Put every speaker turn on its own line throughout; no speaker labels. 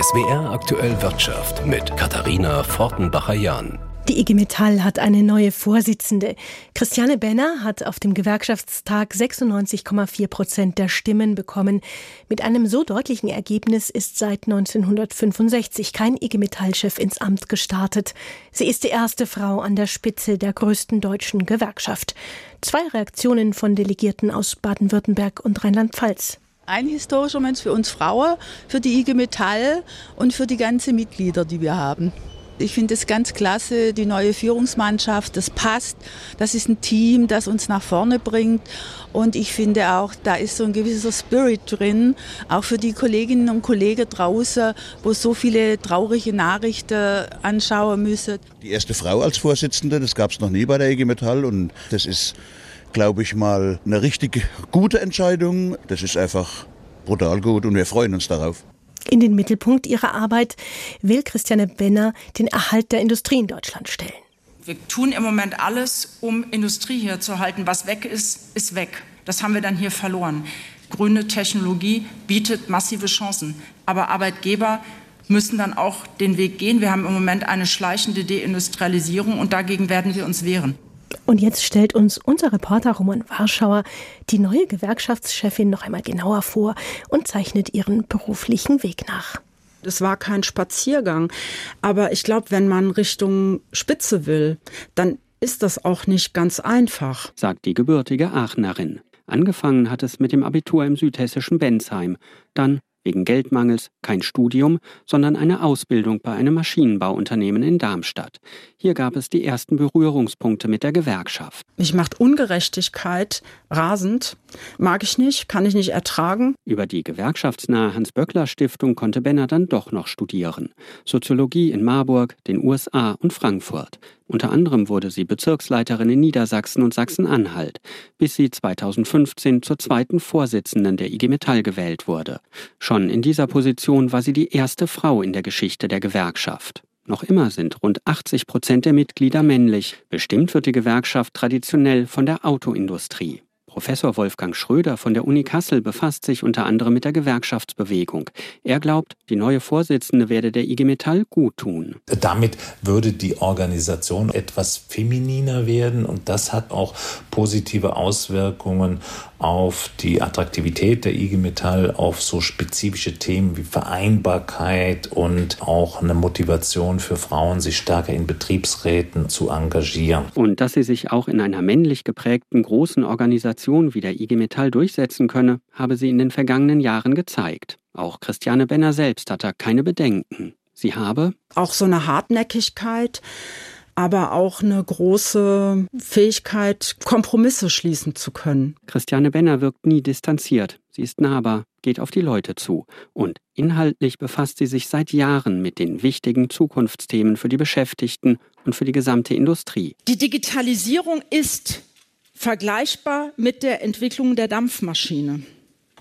SWR aktuell Wirtschaft mit Katharina Fortenbacher-Jahn.
Die IG Metall hat eine neue Vorsitzende. Christiane Benner hat auf dem Gewerkschaftstag 96,4 Prozent der Stimmen bekommen. Mit einem so deutlichen Ergebnis ist seit 1965 kein IG Metall-Chef ins Amt gestartet. Sie ist die erste Frau an der Spitze der größten deutschen Gewerkschaft. Zwei Reaktionen von Delegierten aus Baden-Württemberg und Rheinland-Pfalz
ein historischer Mensch für uns Frauen, für die IG Metall und für die ganzen Mitglieder, die wir haben. Ich finde es ganz klasse, die neue Führungsmannschaft, das passt. Das ist ein Team, das uns nach vorne bringt. Und ich finde auch, da ist so ein gewisser Spirit drin, auch für die Kolleginnen und Kollegen draußen, wo so viele traurige Nachrichten anschauen müssen.
Die erste Frau als Vorsitzende, das gab es noch nie bei der IG Metall und das ist, glaube ich mal, eine richtig gute Entscheidung. Das ist einfach brutal gut und wir freuen uns darauf.
In den Mittelpunkt ihrer Arbeit will Christiane Benner den Erhalt der Industrie in Deutschland stellen.
Wir tun im Moment alles, um Industrie hier zu halten. Was weg ist, ist weg. Das haben wir dann hier verloren. Grüne Technologie bietet massive Chancen. Aber Arbeitgeber müssen dann auch den Weg gehen. Wir haben im Moment eine schleichende Deindustrialisierung und dagegen werden wir uns wehren.
Und jetzt stellt uns unser Reporter Roman Warschauer die neue Gewerkschaftschefin noch einmal genauer vor und zeichnet ihren beruflichen Weg nach.
Es war kein Spaziergang, aber ich glaube, wenn man Richtung Spitze will, dann ist das auch nicht ganz einfach,
sagt die gebürtige Aachenerin. Angefangen hat es mit dem Abitur im südhessischen Bensheim, dann wegen Geldmangels kein Studium, sondern eine Ausbildung bei einem Maschinenbauunternehmen in Darmstadt. Hier gab es die ersten Berührungspunkte mit der Gewerkschaft.
Mich macht Ungerechtigkeit rasend. Mag ich nicht, kann ich nicht ertragen.
Über die gewerkschaftsnahe Hans-Böckler-Stiftung konnte Benner dann doch noch studieren. Soziologie in Marburg, den USA und Frankfurt. Unter anderem wurde sie Bezirksleiterin in Niedersachsen und Sachsen-Anhalt, bis sie 2015 zur zweiten Vorsitzenden der IG Metall gewählt wurde. Schon in dieser Position war sie die erste Frau in der Geschichte der Gewerkschaft. Noch immer sind rund 80 Prozent der Mitglieder männlich. Bestimmt wird die Gewerkschaft traditionell von der Autoindustrie. Professor Wolfgang Schröder von der Uni Kassel befasst sich unter anderem mit der Gewerkschaftsbewegung. Er glaubt, die neue Vorsitzende werde der IG Metall gut tun.
Damit würde die Organisation etwas femininer werden und das hat auch positive Auswirkungen auf die Attraktivität der IG Metall, auf so spezifische Themen wie Vereinbarkeit und auch eine Motivation für Frauen, sich stärker in Betriebsräten zu engagieren.
Und dass sie sich auch in einer männlich geprägten großen Organisation Organisation wie der IG Metall durchsetzen könne, habe sie in den vergangenen Jahren gezeigt. Auch Christiane Benner selbst hatte keine Bedenken. Sie habe
auch so eine Hartnäckigkeit, aber auch eine große Fähigkeit, Kompromisse schließen zu können.
Christiane Benner wirkt nie distanziert. Sie ist nahbar, geht auf die Leute zu und inhaltlich befasst sie sich seit Jahren mit den wichtigen Zukunftsthemen für die Beschäftigten und für die gesamte Industrie.
Die Digitalisierung ist vergleichbar mit der Entwicklung der Dampfmaschine.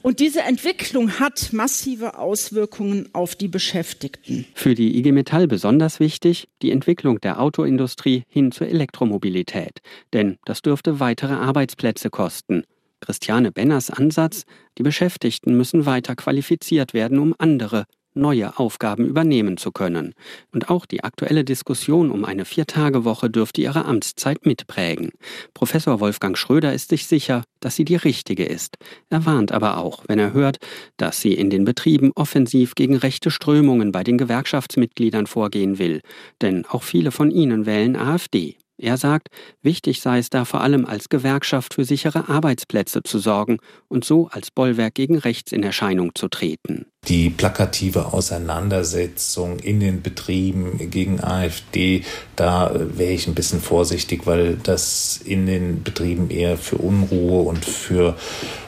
Und diese Entwicklung hat massive Auswirkungen auf die Beschäftigten.
Für die IG Metall besonders wichtig die Entwicklung der Autoindustrie hin zur Elektromobilität. Denn das dürfte weitere Arbeitsplätze kosten. Christiane Benners Ansatz, die Beschäftigten müssen weiter qualifiziert werden, um andere, neue Aufgaben übernehmen zu können. Und auch die aktuelle Diskussion um eine Viertagewoche dürfte ihre Amtszeit mitprägen. Professor Wolfgang Schröder ist sich sicher, dass sie die richtige ist. Er warnt aber auch, wenn er hört, dass sie in den Betrieben offensiv gegen rechte Strömungen bei den Gewerkschaftsmitgliedern vorgehen will. Denn auch viele von ihnen wählen AfD. Er sagt, wichtig sei es da vor allem als Gewerkschaft für sichere Arbeitsplätze zu sorgen und so als Bollwerk gegen rechts in Erscheinung zu treten.
Die plakative Auseinandersetzung in den Betrieben gegen AfD, da wäre ich ein bisschen vorsichtig, weil das in den Betrieben eher für Unruhe und für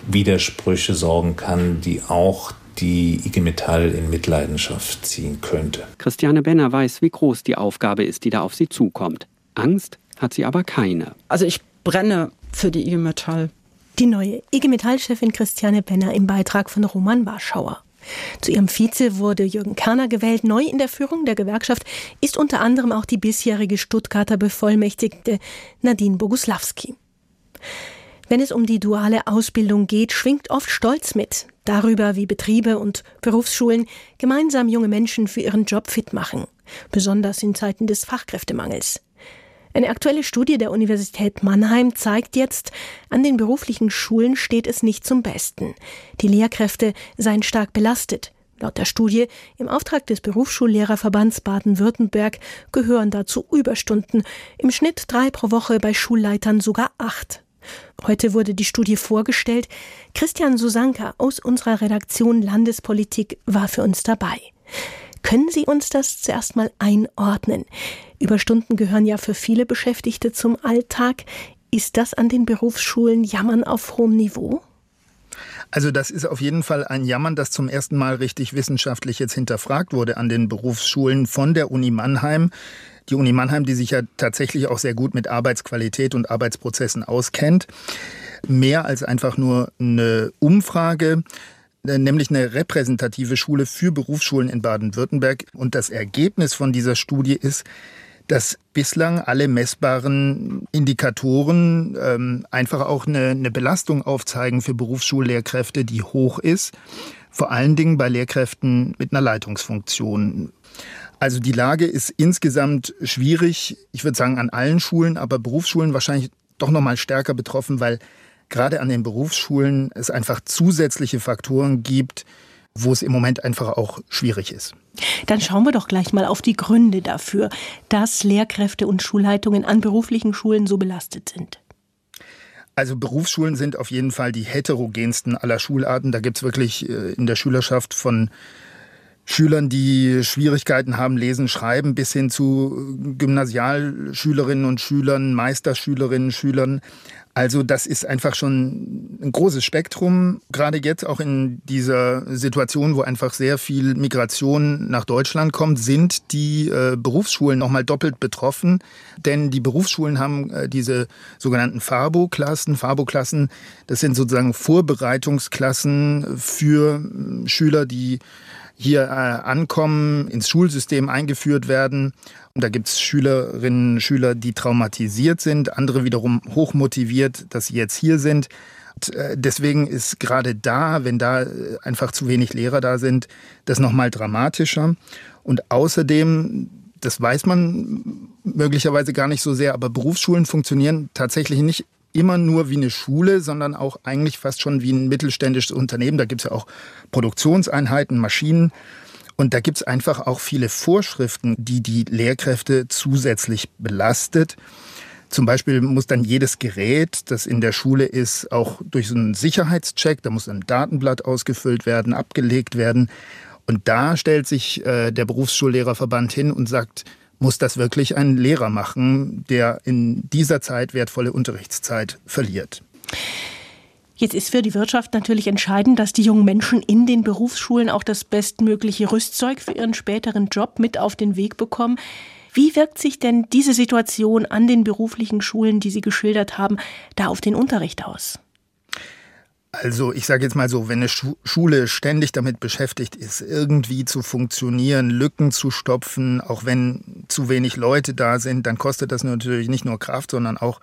Widersprüche sorgen kann, die auch die IG Metall in Mitleidenschaft ziehen könnte.
Christiane Benner weiß, wie groß die Aufgabe ist, die da auf sie zukommt. Angst hat sie aber keine.
Also ich brenne für die IG Metall.
Die neue IG Metall-Chefin Christiane Benner im Beitrag von Roman Warschauer. Zu ihrem Vize wurde Jürgen Kerner gewählt. Neu in der Führung der Gewerkschaft ist unter anderem auch die bisherige Stuttgarter Bevollmächtigte Nadine Boguslawski. Wenn es um die duale Ausbildung geht, schwingt oft Stolz mit. darüber, wie Betriebe und Berufsschulen gemeinsam junge Menschen für ihren Job fit machen, besonders in Zeiten des Fachkräftemangels. Eine aktuelle Studie der Universität Mannheim zeigt jetzt, an den beruflichen Schulen steht es nicht zum Besten. Die Lehrkräfte seien stark belastet. Laut der Studie im Auftrag des Berufsschullehrerverbands Baden-Württemberg gehören dazu Überstunden, im Schnitt drei pro Woche bei Schulleitern sogar acht. Heute wurde die Studie vorgestellt. Christian Susanka aus unserer Redaktion Landespolitik war für uns dabei. Können Sie uns das zuerst mal einordnen? Überstunden gehören ja für viele Beschäftigte zum Alltag. Ist das an den Berufsschulen Jammern auf hohem Niveau?
Also das ist auf jeden Fall ein Jammern, das zum ersten Mal richtig wissenschaftlich jetzt hinterfragt wurde an den Berufsschulen von der Uni Mannheim. Die Uni Mannheim, die sich ja tatsächlich auch sehr gut mit Arbeitsqualität und Arbeitsprozessen auskennt. Mehr als einfach nur eine Umfrage nämlich eine repräsentative Schule für Berufsschulen in Baden-Württemberg. Und das Ergebnis von dieser Studie ist, dass bislang alle messbaren Indikatoren ähm, einfach auch eine, eine Belastung aufzeigen für Berufsschullehrkräfte, die hoch ist. Vor allen Dingen bei Lehrkräften mit einer Leitungsfunktion. Also die Lage ist insgesamt schwierig, ich würde sagen an allen Schulen, aber Berufsschulen wahrscheinlich doch noch mal stärker betroffen, weil gerade an den Berufsschulen es einfach zusätzliche Faktoren gibt, wo es im Moment einfach auch schwierig ist.
Dann schauen wir doch gleich mal auf die Gründe dafür, dass Lehrkräfte und Schulleitungen an beruflichen Schulen so belastet sind.
Also Berufsschulen sind auf jeden Fall die heterogensten aller Schularten. Da gibt es wirklich äh, in der Schülerschaft von Schülern, die Schwierigkeiten haben, lesen, schreiben, bis hin zu Gymnasialschülerinnen und Schülern, Meisterschülerinnen, Schülern. Also das ist einfach schon ein großes Spektrum, gerade jetzt auch in dieser Situation, wo einfach sehr viel Migration nach Deutschland kommt, sind die äh, Berufsschulen nochmal doppelt betroffen, denn die Berufsschulen haben äh, diese sogenannten Fabo-Klassen. Fabo-Klassen, das sind sozusagen Vorbereitungsklassen für äh, Schüler, die hier äh, ankommen, ins Schulsystem eingeführt werden und da gibt es Schülerinnen und Schüler, die traumatisiert sind, andere wiederum hochmotiviert, dass sie jetzt hier sind. Und äh, deswegen ist gerade da, wenn da äh, einfach zu wenig Lehrer da sind, das nochmal dramatischer. Und außerdem, das weiß man möglicherweise gar nicht so sehr, aber Berufsschulen funktionieren tatsächlich nicht immer nur wie eine Schule, sondern auch eigentlich fast schon wie ein mittelständisches Unternehmen. Da gibt es ja auch Produktionseinheiten, Maschinen. Und da gibt es einfach auch viele Vorschriften, die die Lehrkräfte zusätzlich belastet. Zum Beispiel muss dann jedes Gerät, das in der Schule ist, auch durch so einen Sicherheitscheck, da muss ein Datenblatt ausgefüllt werden, abgelegt werden. Und da stellt sich äh, der Berufsschullehrerverband hin und sagt, muss das wirklich ein Lehrer machen, der in dieser Zeit wertvolle Unterrichtszeit verliert.
Jetzt ist für die Wirtschaft natürlich entscheidend, dass die jungen Menschen in den Berufsschulen auch das bestmögliche Rüstzeug für ihren späteren Job mit auf den Weg bekommen. Wie wirkt sich denn diese Situation an den beruflichen Schulen, die Sie geschildert haben, da auf den Unterricht aus?
Also ich sage jetzt mal so, wenn eine Schule ständig damit beschäftigt ist, irgendwie zu funktionieren, Lücken zu stopfen, auch wenn zu wenig Leute da sind, dann kostet das natürlich nicht nur Kraft, sondern auch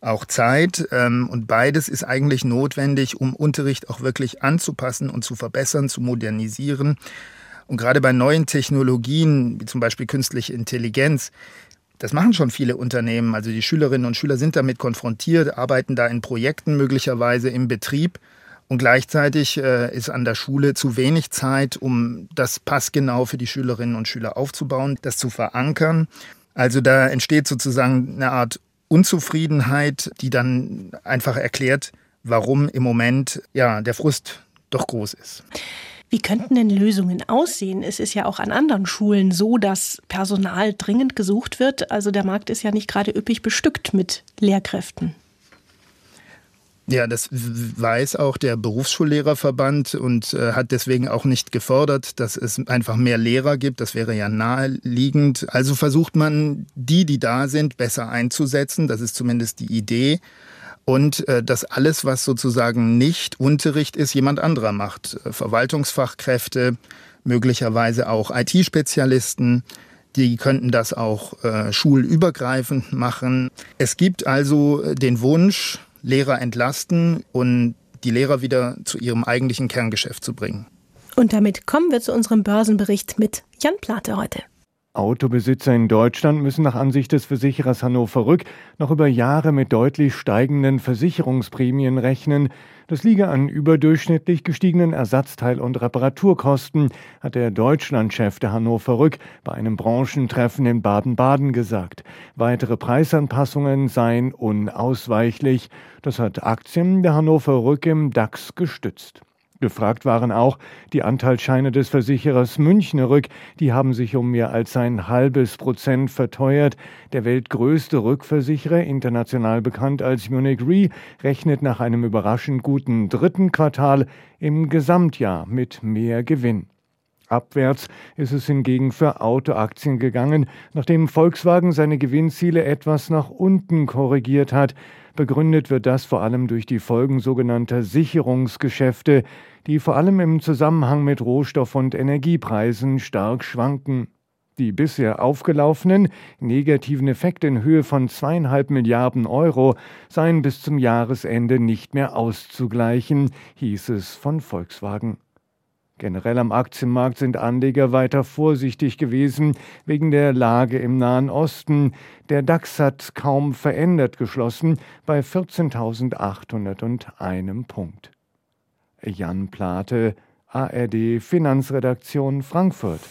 auch Zeit. Ähm, und beides ist eigentlich notwendig, um Unterricht auch wirklich anzupassen und zu verbessern, zu modernisieren. Und gerade bei neuen Technologien, wie zum Beispiel künstliche Intelligenz, das machen schon viele Unternehmen. Also die Schülerinnen und Schüler sind damit konfrontiert, arbeiten da in Projekten möglicherweise im Betrieb. Und gleichzeitig äh, ist an der Schule zu wenig Zeit, um das passgenau für die Schülerinnen und Schüler aufzubauen, das zu verankern. Also da entsteht sozusagen eine Art Unzufriedenheit, die dann einfach erklärt, warum im Moment ja der Frust doch groß ist.
Wie könnten denn Lösungen aussehen? Es ist ja auch an anderen Schulen so, dass Personal dringend gesucht wird. Also der Markt ist ja nicht gerade üppig bestückt mit Lehrkräften.
Ja, das weiß auch der Berufsschullehrerverband und äh, hat deswegen auch nicht gefordert, dass es einfach mehr Lehrer gibt. Das wäre ja naheliegend. Also versucht man, die, die da sind, besser einzusetzen. Das ist zumindest die Idee. Und äh, dass alles, was sozusagen nicht Unterricht ist, jemand anderer macht. Verwaltungsfachkräfte, möglicherweise auch IT-Spezialisten. Die könnten das auch äh, schulübergreifend machen. Es gibt also den Wunsch, Lehrer entlasten und die Lehrer wieder zu ihrem eigentlichen Kerngeschäft zu bringen.
Und damit kommen wir zu unserem Börsenbericht mit Jan Plate heute.
Autobesitzer in Deutschland müssen nach Ansicht des Versicherers Hannover Rück noch über Jahre mit deutlich steigenden Versicherungsprämien rechnen. Das liege an überdurchschnittlich gestiegenen Ersatzteil- und Reparaturkosten, hat der Deutschlandchef der Hannover Rück bei einem Branchentreffen in Baden-Baden gesagt. Weitere Preisanpassungen seien unausweichlich. Das hat Aktien der Hannover Rück im DAX gestützt. Gefragt waren auch die Anteilsscheine des Versicherers Münchner Rück. Die haben sich um mehr als ein halbes Prozent verteuert. Der weltgrößte Rückversicherer, international bekannt als Munich Re, rechnet nach einem überraschend guten dritten Quartal im Gesamtjahr mit mehr Gewinn. Abwärts ist es hingegen für Autoaktien gegangen, nachdem Volkswagen seine Gewinnziele etwas nach unten korrigiert hat. Begründet wird das vor allem durch die Folgen sogenannter Sicherungsgeschäfte, die vor allem im Zusammenhang mit Rohstoff- und Energiepreisen stark schwanken. Die bisher aufgelaufenen negativen Effekte in Höhe von zweieinhalb Milliarden Euro seien bis zum Jahresende nicht mehr auszugleichen, hieß es von Volkswagen. Generell am Aktienmarkt sind Anleger weiter vorsichtig gewesen wegen der Lage im Nahen Osten. Der DAX hat kaum verändert geschlossen bei 14.801 Punkt. Jan Plate, ARD Finanzredaktion Frankfurt.